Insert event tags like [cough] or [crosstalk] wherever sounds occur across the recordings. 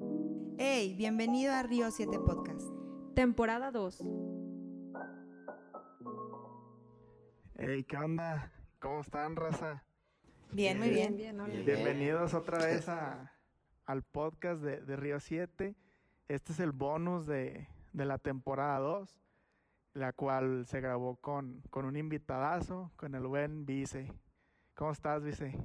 Hey, bienvenido a Río 7 Podcast. Temporada 2. Hey, ¿qué onda? ¿Cómo están, raza? Bien, muy bien. Bienvenidos otra vez a, al podcast de, de Río 7. Este es el bonus de, de la temporada 2, la cual se grabó con, con un invitadazo, con el buen Vice. ¿Cómo estás, Vice?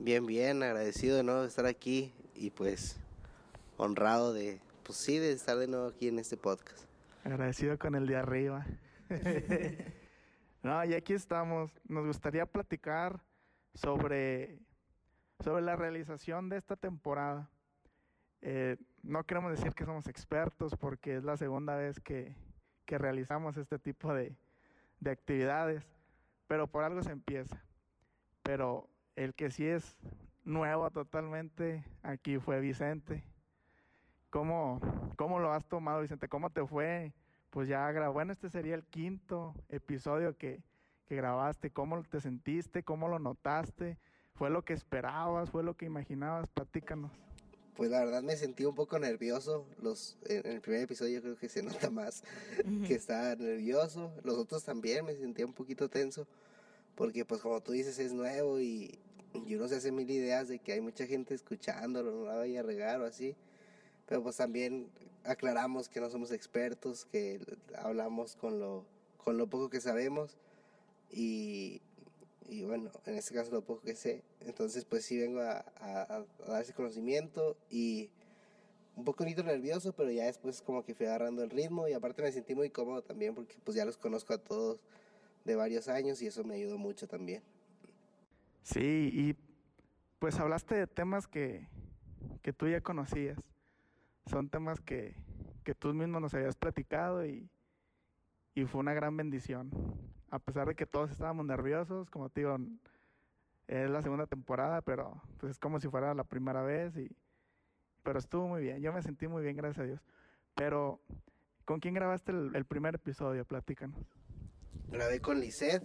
Bien, bien, agradecido de nuevo de estar aquí y pues honrado de, pues sí, de estar de nuevo aquí en este podcast. Agradecido con el de arriba. [laughs] no, y aquí estamos. Nos gustaría platicar sobre, sobre la realización de esta temporada. Eh, no queremos decir que somos expertos porque es la segunda vez que, que realizamos este tipo de, de actividades, pero por algo se empieza. Pero el que sí es nuevo totalmente aquí fue Vicente. ¿Cómo, ¿Cómo lo has tomado, Vicente? ¿Cómo te fue? Pues ya grabó. Bueno, este sería el quinto episodio que, que grabaste. ¿Cómo te sentiste? ¿Cómo lo notaste? ¿Fue lo que esperabas? ¿Fue lo que imaginabas? Platícanos. Pues la verdad me sentí un poco nervioso. Los, en el primer episodio creo que se [laughs] nota más que estaba nervioso. Los otros también me sentía un poquito tenso. Porque pues como tú dices es nuevo y, y uno se hace mil ideas de que hay mucha gente escuchándolo, no la vaya a regar o así. Pero pues también aclaramos que no somos expertos, que hablamos con lo, con lo poco que sabemos y, y bueno, en este caso lo poco que sé. Entonces pues sí vengo a, a, a dar ese conocimiento y un poco nervioso, pero ya después como que fui agarrando el ritmo y aparte me sentí muy cómodo también porque pues ya los conozco a todos de varios años y eso me ayudó mucho también. Sí, y pues hablaste de temas que, que tú ya conocías son temas que, que tú mismo nos habías platicado y, y fue una gran bendición. A pesar de que todos estábamos nerviosos, como te digo, es la segunda temporada, pero pues es como si fuera la primera vez y pero estuvo muy bien. Yo me sentí muy bien, gracias a Dios. Pero ¿con quién grabaste el, el primer episodio? Platícanos. Grabé con Lisette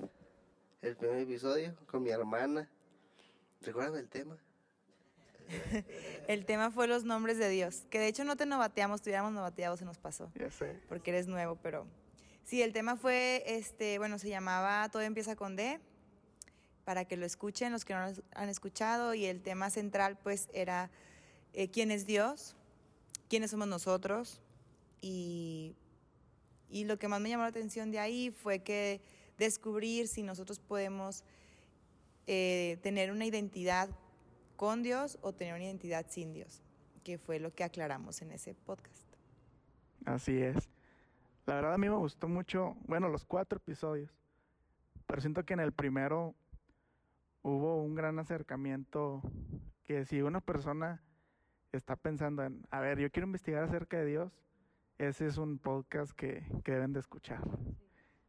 el primer episodio, con mi hermana. ¿Recuerdas el tema? El tema fue los nombres de Dios, que de hecho no te novateamos, tuviéramos novateado, se nos pasó. Ya sé. Porque eres nuevo, pero sí, el tema fue, este, bueno, se llamaba Todo empieza con D, para que lo escuchen los que no lo han escuchado, y el tema central pues era eh, quién es Dios, quiénes somos nosotros, y, y lo que más me llamó la atención de ahí fue que descubrir si nosotros podemos eh, tener una identidad con Dios o tener una identidad sin Dios, que fue lo que aclaramos en ese podcast. Así es. La verdad a mí me gustó mucho, bueno, los cuatro episodios, pero siento que en el primero hubo un gran acercamiento que si una persona está pensando en, a ver, yo quiero investigar acerca de Dios, ese es un podcast que, que deben de escuchar.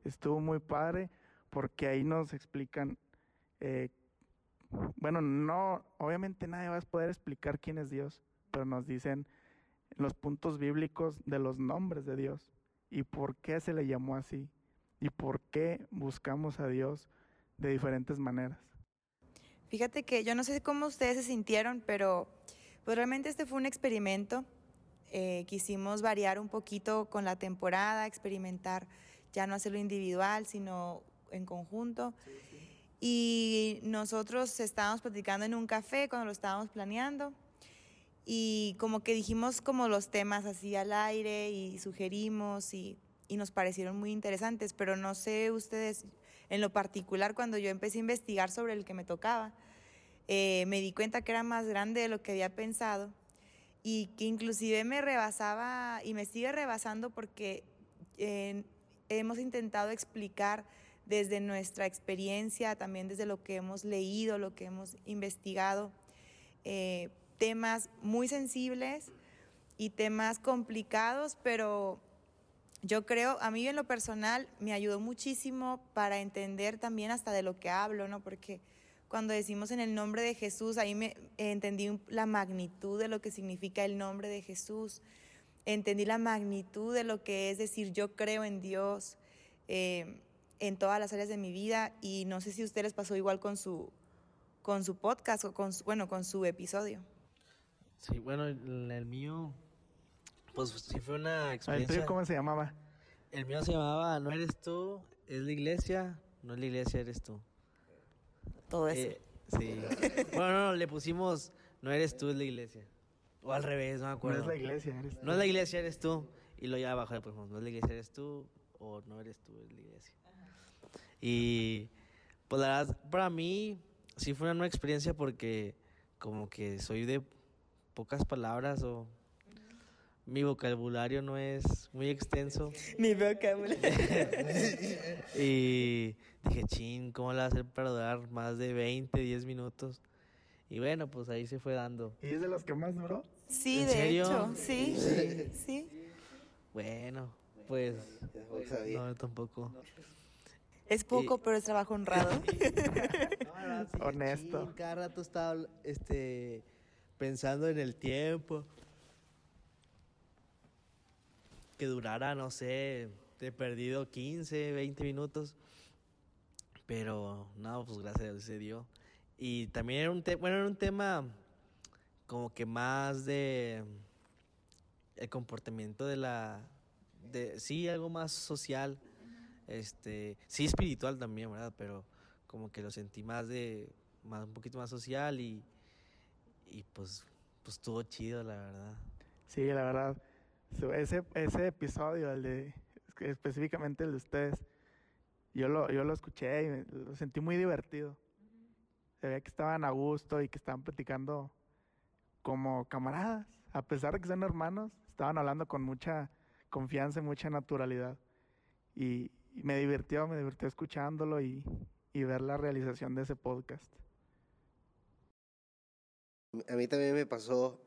Estuvo muy padre porque ahí nos explican eh, bueno, no, obviamente nadie va a poder explicar quién es Dios, pero nos dicen los puntos bíblicos de los nombres de Dios y por qué se le llamó así y por qué buscamos a Dios de diferentes maneras. Fíjate que yo no sé cómo ustedes se sintieron, pero pues realmente este fue un experimento. Eh, quisimos variar un poquito con la temporada, experimentar ya no hacerlo individual, sino en conjunto. Sí. Y nosotros estábamos platicando en un café cuando lo estábamos planeando y como que dijimos como los temas así al aire y sugerimos y, y nos parecieron muy interesantes, pero no sé ustedes, en lo particular cuando yo empecé a investigar sobre el que me tocaba, eh, me di cuenta que era más grande de lo que había pensado y que inclusive me rebasaba y me sigue rebasando porque eh, hemos intentado explicar desde nuestra experiencia, también desde lo que hemos leído, lo que hemos investigado, eh, temas muy sensibles y temas complicados, pero yo creo, a mí en lo personal me ayudó muchísimo para entender también hasta de lo que hablo, ¿no? Porque cuando decimos en el nombre de Jesús, ahí me entendí la magnitud de lo que significa el nombre de Jesús, entendí la magnitud de lo que es decir yo creo en Dios. Eh, en todas las áreas de mi vida y no sé si a ustedes les pasó igual con su, con su podcast o con su, bueno, con su episodio. Sí, bueno, el, el mío, pues sí fue una ¿El experiencia. tuyo cómo se llamaba? El mío se llamaba No eres tú, es la iglesia, no es la iglesia, eres tú. Todo eso. Eh, sí. bueno, no, no, le pusimos No eres tú, es la iglesia. O al revés, no me No acuerdo. es la iglesia, eres No es la iglesia, eres tú. Y luego ya abajo le pusimos No es la iglesia, eres tú. O no eres tú, es la iglesia. Y pues la verdad, para mí sí fue una nueva experiencia porque como que soy de pocas palabras o mi vocabulario no es muy extenso. Mi vocabulario. [laughs] Y dije, chin, ¿cómo le va a hacer para durar más de 20, 10 minutos? Y bueno, pues ahí se fue dando. ¿Y es de los que más duró? Sí, ¿En de serio? hecho, sí, Sí. sí. Bueno, pues no, tampoco. Es poco, pero es trabajo honrado. [laughs] Honesto. cada rato estaba este, pensando en el tiempo. Que durara, no sé, he perdido 15, 20 minutos. Pero no, pues gracias a Dios se dio. Y también era un, te- bueno, era un tema como que más de el comportamiento de la, de, sí, algo más social, este, sí espiritual también, ¿verdad? Pero como que lo sentí más de, más, un poquito más social y, y pues, pues estuvo chido, la verdad. Sí, la verdad. Ese, ese episodio, el de, específicamente el de ustedes, yo lo, yo lo escuché y lo sentí muy divertido. Se veía que estaban a gusto y que estaban platicando como camaradas. A pesar de que son hermanos, estaban hablando con mucha confianza y mucha naturalidad. Y, y me divirtió, me divirtió escuchándolo y, y ver la realización de ese podcast. A mí también me pasó,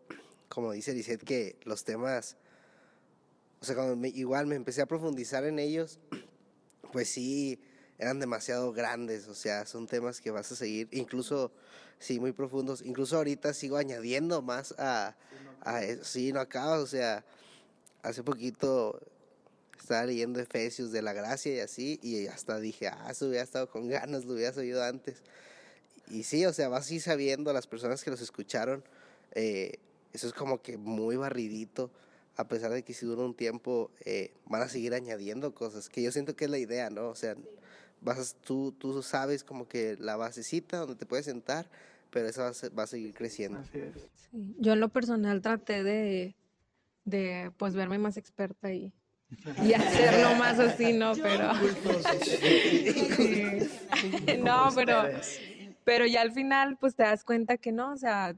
como dice Lisette, que los temas, o sea, cuando me- igual me empecé a profundizar en ellos, [clears throat] pues sí, eran demasiado grandes, o sea, son temas que vas a seguir, incluso, sí, muy profundos, incluso ahorita sigo añadiendo más a, a eso, sí, no acabas, o sea, hace poquito estaba leyendo Efesios de la gracia y así, y hasta dije, ah, eso hubiera estado con ganas, lo hubieras oído antes. Y sí, o sea, vas así sabiendo, las personas que los escucharon, eh, eso es como que muy barridito, a pesar de que si dura un tiempo, eh, van a seguir añadiendo cosas, que yo siento que es la idea, ¿no? O sea, vas a- tú, tú sabes como que la basecita donde te puedes sentar, pero eso va a, va a seguir creciendo. Así es. Sí, Yo en lo personal traté de, de pues verme más experta y, y hacerlo más así, ¿no? Pero [laughs] no, pero, pero ya al final pues te das cuenta que no, o sea,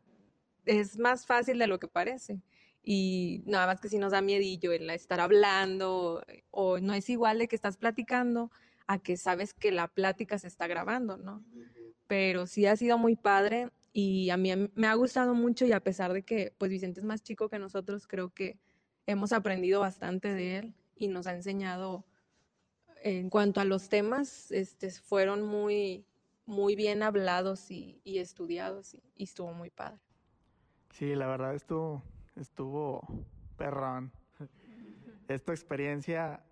es más fácil de lo que parece. Y nada más que si nos da miedillo el estar hablando o no es igual de que estás platicando a que sabes que la plática se está grabando, ¿no? Pero sí ha sido muy padre y a mí me ha gustado mucho y a pesar de que pues Vicente es más chico que nosotros, creo que hemos aprendido bastante de él y nos ha enseñado en cuanto a los temas, este, fueron muy, muy bien hablados y, y estudiados y, y estuvo muy padre. Sí, la verdad estuvo, estuvo perrón. [laughs] Esta experiencia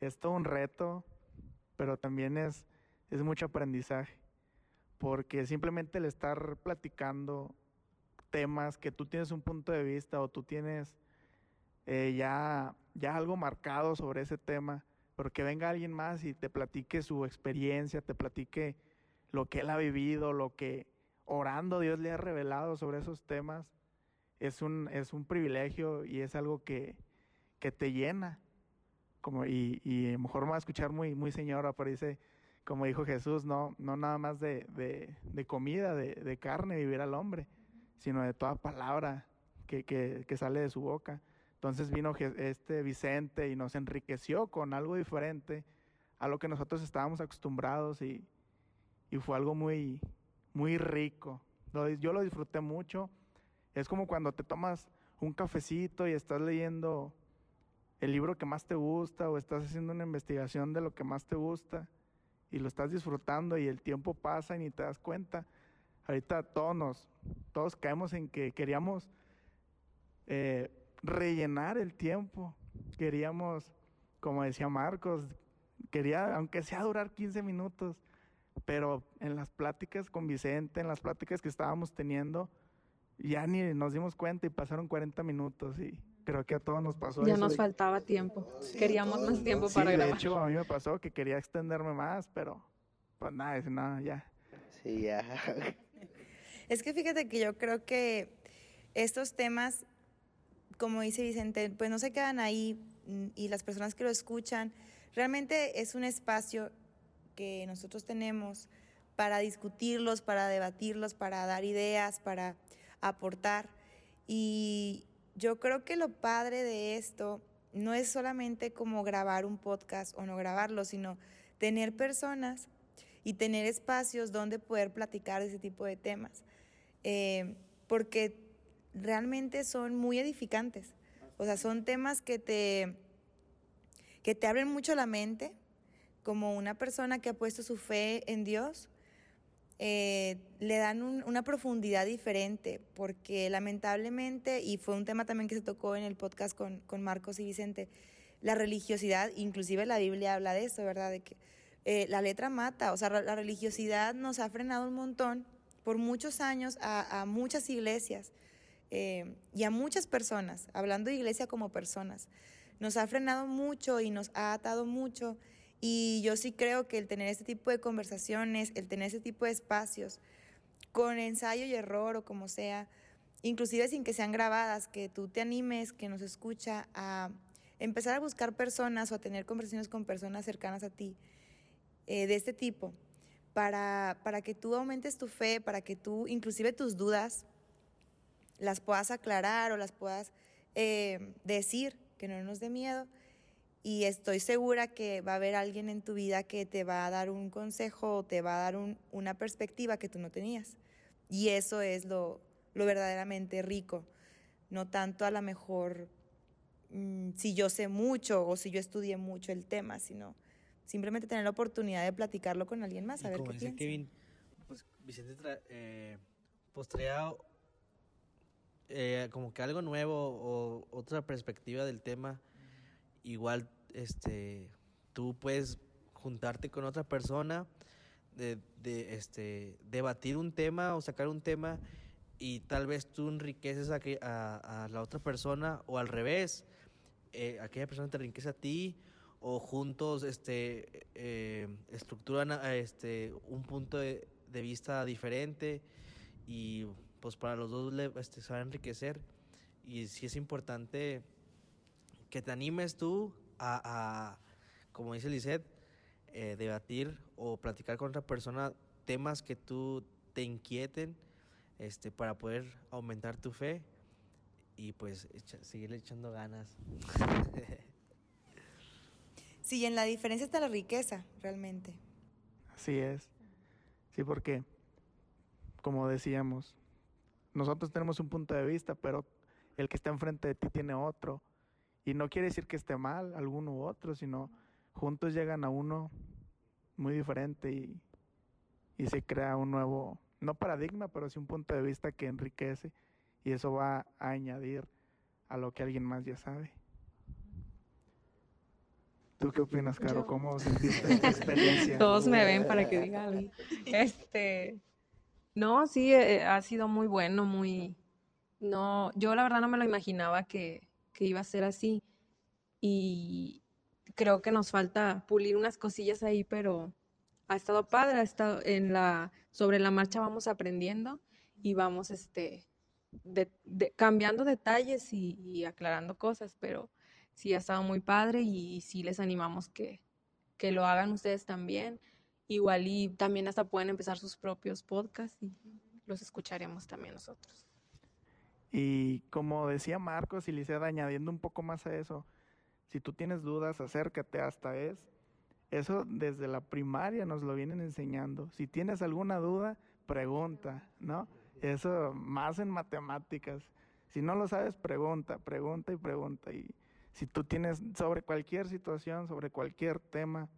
es todo un reto, pero también es, es mucho aprendizaje. Porque simplemente el estar platicando temas que tú tienes un punto de vista o tú tienes eh, ya, ya algo marcado sobre ese tema, pero que venga alguien más y te platique su experiencia, te platique lo que él ha vivido, lo que orando Dios le ha revelado sobre esos temas, es un, es un privilegio y es algo que, que te llena. Como, y, y mejor me va a escuchar muy, muy señora, pero dice, como dijo Jesús, no, no nada más de, de, de comida, de, de carne vivir al hombre, sino de toda palabra que, que, que sale de su boca. Entonces vino este Vicente y nos enriqueció con algo diferente a lo que nosotros estábamos acostumbrados y, y fue algo muy, muy rico. Yo lo disfruté mucho. Es como cuando te tomas un cafecito y estás leyendo el libro que más te gusta o estás haciendo una investigación de lo que más te gusta y lo estás disfrutando y el tiempo pasa y ni te das cuenta. Ahorita todos nos, todos caemos en que queríamos eh, rellenar el tiempo. Queríamos, como decía Marcos, quería, aunque sea durar 15 minutos, pero en las pláticas con Vicente, en las pláticas que estábamos teniendo, ya ni nos dimos cuenta y pasaron 40 minutos y creo que a todos nos pasó Ya eso nos de- faltaba tiempo. Sí, Queríamos más tiempo Sí, para de grabar. hecho a mí me pasó que quería extenderme más, pero pues nada, dice, nada, ya. Sí, ya. Es que fíjate que yo creo que estos temas, como dice Vicente, pues no se quedan ahí mm, y las personas que lo escuchan, realmente es un espacio que nosotros tenemos para discutirlos, para debatirlos, para dar ideas, para aportar. Y yo creo que lo padre de esto no es solamente como grabar un podcast o no grabarlo, sino tener personas y tener espacios donde poder platicar de ese tipo de temas. Eh, porque realmente son muy edificantes. O sea, son temas que te, que te abren mucho la mente, como una persona que ha puesto su fe en Dios, eh, le dan un- una profundidad diferente, porque lamentablemente, y fue un tema también que se tocó en el podcast con, con Marcos y Vicente, la religiosidad, inclusive la Biblia habla de eso, ¿verdad? De que eh, la letra mata, o sea, la religiosidad nos ha frenado un montón por muchos años a muchas iglesias eh, y a muchas personas, hablando de iglesia como personas. Nos ha frenado mucho y nos ha atado mucho y yo sí creo que el tener este tipo de conversaciones, el tener este tipo de espacios, con ensayo y error o como sea, inclusive sin que sean grabadas, que tú te animes, que nos escucha a empezar a buscar personas o a tener conversaciones con personas cercanas a ti eh, de este tipo, para, para que tú aumentes tu fe, para que tú, inclusive tus dudas, las puedas aclarar o las puedas eh, decir, que no nos dé miedo. Y estoy segura que va a haber alguien en tu vida que te va a dar un consejo o te va a dar un- una perspectiva que tú no tenías. Y eso es lo, lo verdaderamente rico. No tanto a lo mejor mm, si yo sé mucho o si yo estudié mucho el tema, sino simplemente tener la oportunidad de platicarlo con alguien más, Y a ver como qué dice piensa. Kevin, pues Vicente tra- eh, eh, como que algo nuevo o otra perspectiva del tema. Igual, este, tú puedes juntarte con otra persona, de, de, este, debatir un tema o sacar un tema y tal vez tú enriqueces a, a, a la otra persona o al revés, eh, aquella persona te enriquece a ti o juntos este, eh, estructuran este, un punto de, de vista diferente y pues para los dos le, este, se va a enriquecer y sí es importante que te animes tú a, a, como dice Lisette, eh, debatir o platicar con otra persona temas que tú te inquieten este, para poder aumentar tu fe y pues echa- seguirle echando ganas. [laughs] Sí, en la diferencia está la riqueza, realmente. Así es. Sí, porque, como decíamos, nosotros tenemos un punto de vista, pero el que está enfrente de ti tiene otro. Y no quiere decir que esté mal alguno u otro, sino juntos llegan a uno muy diferente y, y se crea un nuevo, no paradigma, pero sí un punto de vista que enriquece y eso va a añadir a lo que alguien más ya sabe. ¿Tú qué opinas, Caro? ¿Cómo [laughs] sentiste esta experiencia? Todos me ven para que diga algo. Este, no, sí, eh, ha sido muy bueno, muy, no, yo la verdad no me lo imaginaba que, que iba a ser así. Y creo que nos falta pulir unas cosillas ahí, pero ha estado padre, en la, sobre la marcha vamos aprendiendo y vamos, este, de- cambiando detalles y, y aclarando cosas, pero sí ha estado muy padre y, sí les animamos que, que lo hagan ustedes también. Igual y también hasta pueden empezar sus propios podcasts y los escucharemos también nosotros. Y como decía Marcos y Liceda, añadiendo un poco más a eso, si tú tienes dudas, acércate hasta es. Eso desde la primaria nos lo vienen enseñando. Si tienes alguna duda, pregunta, ¿no? Eso más en matemáticas. Si no lo sabes, pregunta, pregunta y pregunta. Y si tú tienes sobre cualquier situación, sobre cualquier tema,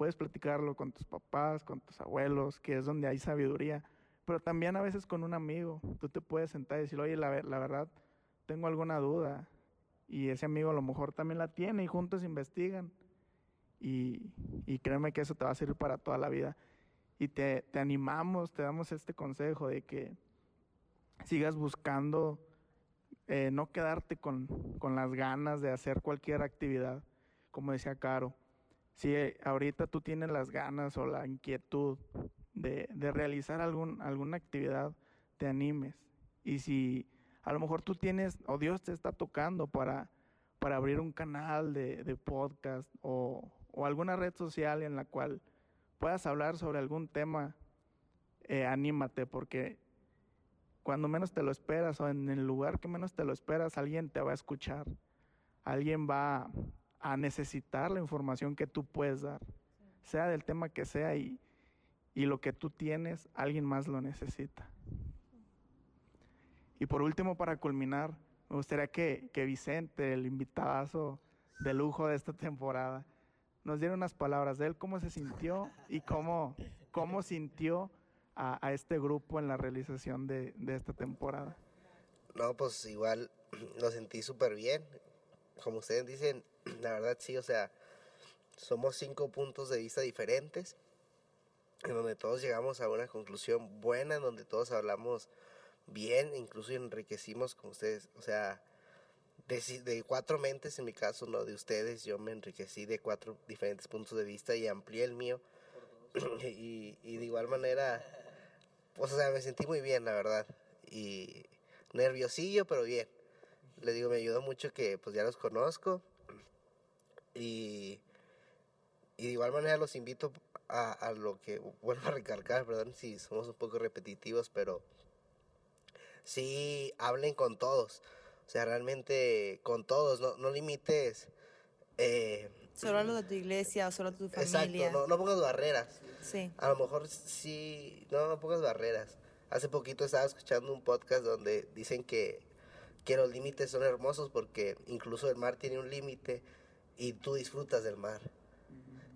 puedes platicarlo con tus papás, con tus abuelos, que es donde hay sabiduría pero también a veces con un amigo. Tú te puedes sentar y decir, oye, la, la verdad, tengo alguna duda. Y ese amigo a lo mejor también la tiene y juntos investigan. Y, y créeme que eso te va a servir para toda la vida. Y te, te animamos, te damos este consejo de que sigas buscando eh, no quedarte con, con, las ganas de hacer cualquier actividad, como decía Caro. Si eh, ahorita tú tienes las ganas o la inquietud de, de realizar algún, alguna actividad, te animes. Y si a lo mejor tú tienes, o Dios te está tocando para, para abrir un canal de, de podcast o, o, alguna red social en la cual puedas hablar sobre algún tema, eh, anímate, porque cuando menos te lo esperas o en el lugar que menos te lo esperas, alguien te va a escuchar. Alguien va a necesitar la información que tú puedes dar, sea del tema que sea y, y lo que tú tienes, alguien más lo necesita. Y por último, para culminar, me gustaría que, que Vicente, el invitadazo de lujo de esta temporada, nos diera unas palabras de él, cómo se sintió y cómo, cómo sintió a, a este grupo en la realización de, de, esta temporada? No, pues igual lo sentí súper bien. Como ustedes dicen, [clears throat] la verdad sí, o sea, somos cinco puntos de vista diferentes, en donde todos llegamos a una conclusión buena, en donde todos hablamos bien, incluso enriquecimos con ustedes, o sea, de, de, cuatro mentes en mi caso, no de ustedes, yo me enriquecí de cuatro diferentes puntos de vista y amplié el mío. [clears throat] y, y, de igual manera pues, o sea, me sentí muy bien, la verdad. Y nerviosillo, pero bien. Le digo, me ayudó mucho que pues ya los conozco. Y, y de igual manera los invito a, a lo que, vuelvo a recalcar, perdón si somos un poco repetitivos, pero sí hablen con todos. O sea, realmente con todos, no, no limites. Eh, solo a lo de tu iglesia o solo a tu familia. Exacto, no, no pongas barreras. Sí. A lo mejor sí, no, no pongas barreras. Hace poquito estaba escuchando un podcast donde dicen que, que los límites son hermosos porque incluso el mar tiene un límite y tú disfrutas del mar.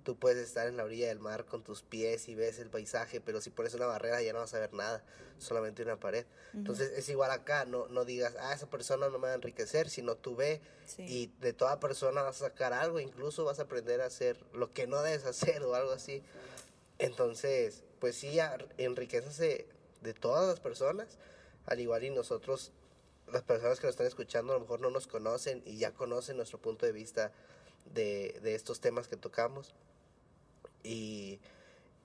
Tú puedes estar en la orilla del mar con tus pies y ves el paisaje, pero si pones una barrera ya no vas a ver nada, solamente una pared. Entonces es igual acá, no, no digas, ah, esa persona no me va a enriquecer, sino tú ve y de toda persona vas a sacar algo, incluso vas a aprender a hacer lo que no debes hacer o algo así. Entonces, pues sí, enriquecese de todas las personas, al igual y nosotros, las personas que nos están escuchando a lo mejor no nos conocen y ya conocen nuestro punto de vista de, de estos temas que tocamos. Y,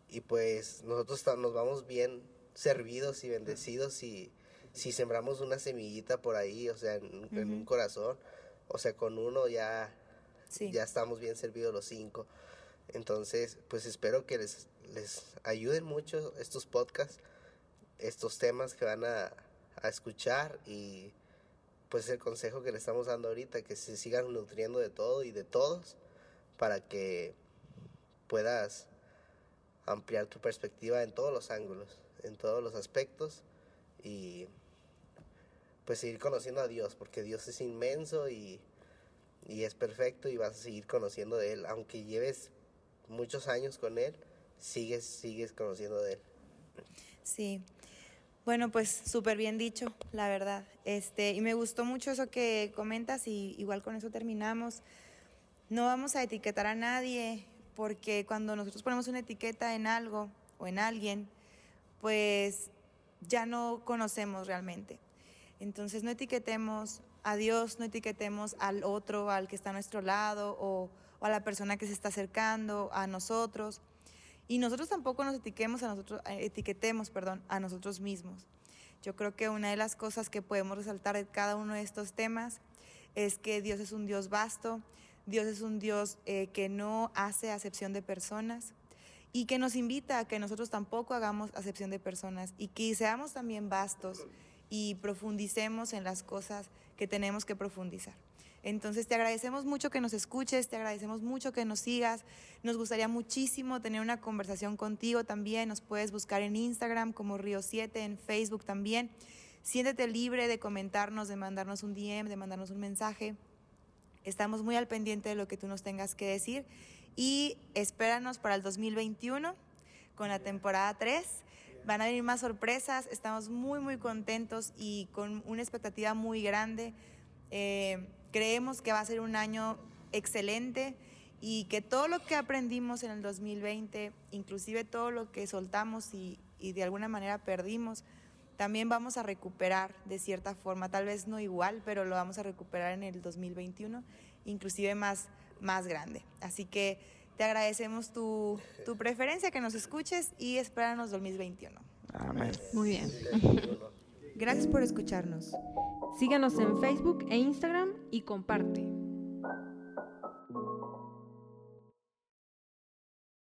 y pues nosotros nos vamos bien servidos y bendecidos si, si sembramos una semillita por ahí, o sea, en, un corazón, o sea, con uno ya, ya estamos bien servidos los cinco. Entonces, pues espero que les, les ayuden mucho estos podcasts, estos temas que van a, a escuchar y pues el consejo que le estamos dando ahorita, que se sigan nutriendo de todo y de todos para que puedas ampliar tu perspectiva en todos los ángulos, en todos los aspectos y pues seguir conociendo a Dios, porque Dios es inmenso y, y es perfecto y vas a seguir conociendo de Él, aunque lleves muchos años con Él, sigues, sigues conociendo de Él. Sí. Bueno, pues súper bien dicho, la verdad. Este, y me gustó mucho eso que comentas y igual con eso terminamos. No vamos a etiquetar a nadie, porque cuando nosotros ponemos una etiqueta en algo o en alguien, pues ya no conocemos realmente. Entonces no etiquetemos a Dios, no etiquetemos al otro, al que está a nuestro lado o, o a la persona que se está acercando a nosotros. Y nosotros tampoco nos etiquetemos a nosotros, eh, etiquetemos perdón, a nosotros mismos. Yo creo que una de las cosas que podemos resaltar de cada uno de estos temas es que Dios es un Dios vasto, Dios es un Dios eh, que no hace acepción de personas y que nos invita a que nosotros tampoco hagamos acepción de personas y que seamos también vastos y profundicemos en las cosas que tenemos que profundizar. Entonces te agradecemos mucho que nos escuches, te agradecemos mucho que nos sigas. Nos gustaría muchísimo tener una conversación contigo también. Nos puedes buscar en Instagram como Río 7, en Facebook también. Siéntete libre de comentarnos, de mandarnos un DM, de mandarnos un mensaje. Estamos muy al pendiente de lo que tú nos tengas que decir y espéranos para el 2021 con la temporada 3. Van a venir más sorpresas, estamos muy muy contentos y con una expectativa muy grande. Eh, creemos que va a ser un año excelente y que todo lo que aprendimos en el 2020, inclusive todo lo que soltamos y, y de alguna manera perdimos, también vamos a recuperar de cierta forma, tal vez no igual, pero lo vamos a recuperar en el 2021, inclusive más, más grande. Así que te agradecemos tu, tu preferencia, que nos escuches y espéranos 2021. Amén. Muy bien. Gracias por escucharnos. Síganos en Facebook e Instagram y comparte.